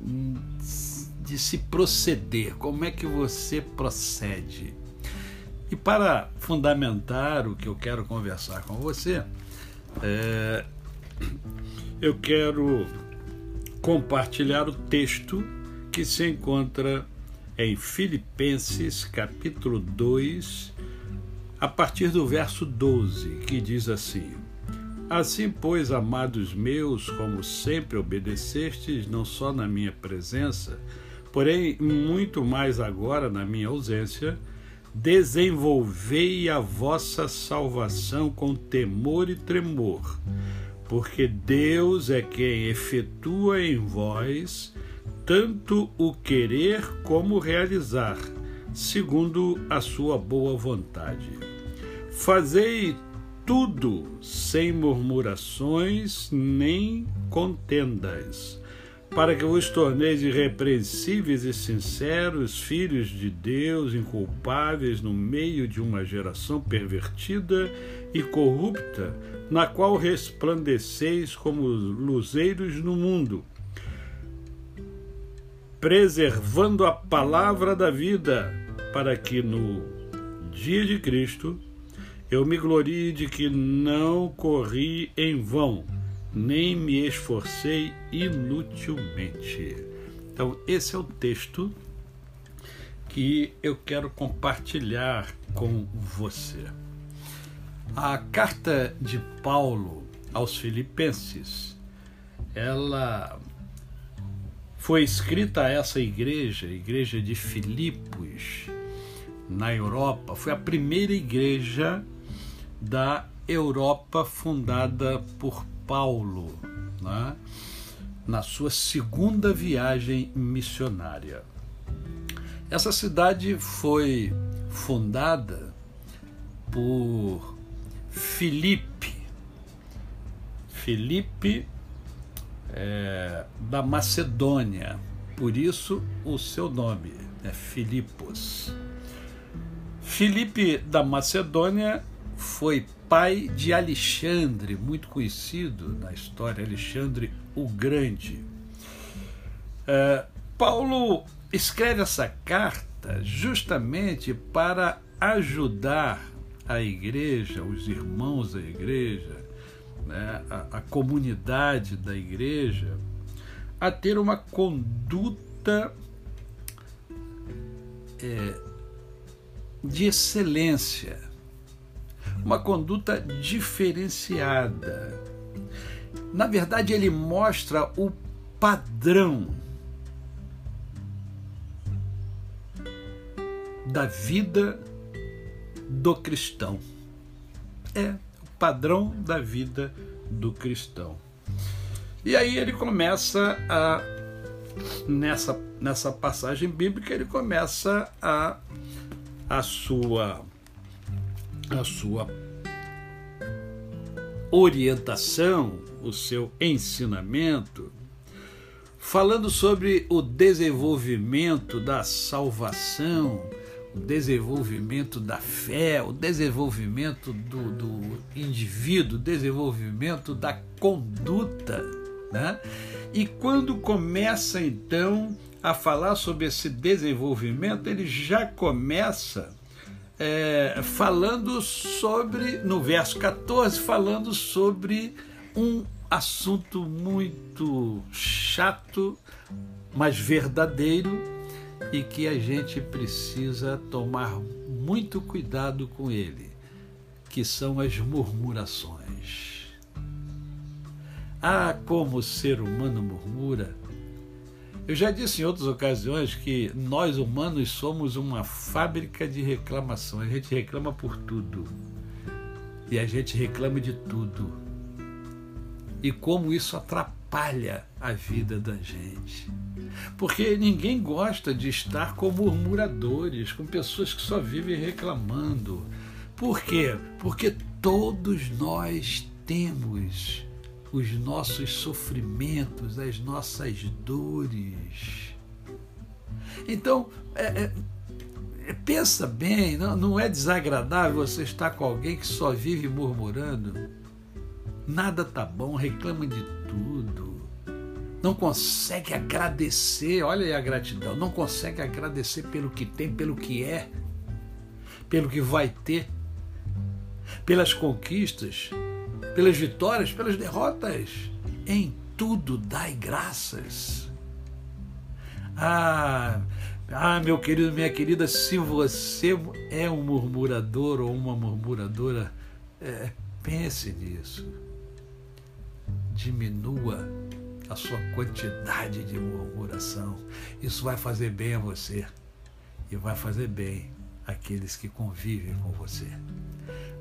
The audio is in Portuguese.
de se proceder, como é que você procede. E para fundamentar o que eu quero conversar com você, é, eu quero compartilhar o texto que se encontra em Filipenses capítulo 2, a partir do verso 12, que diz assim: Assim, pois, amados meus, como sempre obedecestes, não só na minha presença, porém muito mais agora na minha ausência, desenvolvei a vossa salvação com temor e tremor, porque Deus é quem efetua em vós tanto o querer como realizar, segundo a sua boa vontade. Fazei tudo sem murmurações nem contendas, para que vos torneis irrepreensíveis e sinceros, filhos de Deus, inculpáveis no meio de uma geração pervertida e corrupta, na qual resplandeceis como luzeiros no mundo, preservando a palavra da vida, para que no dia de Cristo eu me glorie de que não corri em vão, nem me esforcei inutilmente. Então, esse é o texto que eu quero compartilhar com você. A carta de Paulo aos Filipenses, ela foi escrita a essa igreja, a igreja de Filipos, na Europa. Foi a primeira igreja da Europa fundada por Paulo, né? na sua segunda viagem missionária. Essa cidade foi fundada por Filipe, Filipe é, da Macedônia, por isso o seu nome é Filipos. Filipe da Macedônia foi pai de Alexandre, muito conhecido na história, Alexandre o Grande. É, Paulo escreve essa carta justamente para ajudar a igreja, os irmãos da igreja, né, a, a comunidade da igreja, a ter uma conduta é, de excelência uma conduta diferenciada. Na verdade, ele mostra o padrão da vida do cristão. É o padrão da vida do cristão. E aí ele começa a nessa nessa passagem bíblica ele começa a a sua a sua orientação, o seu ensinamento, falando sobre o desenvolvimento da salvação, o desenvolvimento da fé, o desenvolvimento do, do indivíduo, o desenvolvimento da conduta. Né? E quando começa então a falar sobre esse desenvolvimento, ele já começa é, falando sobre, no verso 14, falando sobre um assunto muito chato, mas verdadeiro e que a gente precisa tomar muito cuidado com ele, que são as murmurações. Ah, como o ser humano murmura! Eu já disse em outras ocasiões que nós humanos somos uma fábrica de reclamação. A gente reclama por tudo. E a gente reclama de tudo. E como isso atrapalha a vida da gente. Porque ninguém gosta de estar com murmuradores, com pessoas que só vivem reclamando. Por quê? Porque todos nós temos os nossos sofrimentos, as nossas dores. Então, é, é, é, pensa bem, não, não é desagradável você estar com alguém que só vive murmurando? Nada tá bom, reclama de tudo. Não consegue agradecer, olha aí a gratidão, não consegue agradecer pelo que tem, pelo que é, pelo que vai ter, pelas conquistas, pelas vitórias, pelas derrotas. Em tudo dai graças. Ah, ah, meu querido, minha querida, se você é um murmurador ou uma murmuradora, é, pense nisso. Diminua a sua quantidade de murmuração. Isso vai fazer bem a você e vai fazer bem àqueles que convivem com você.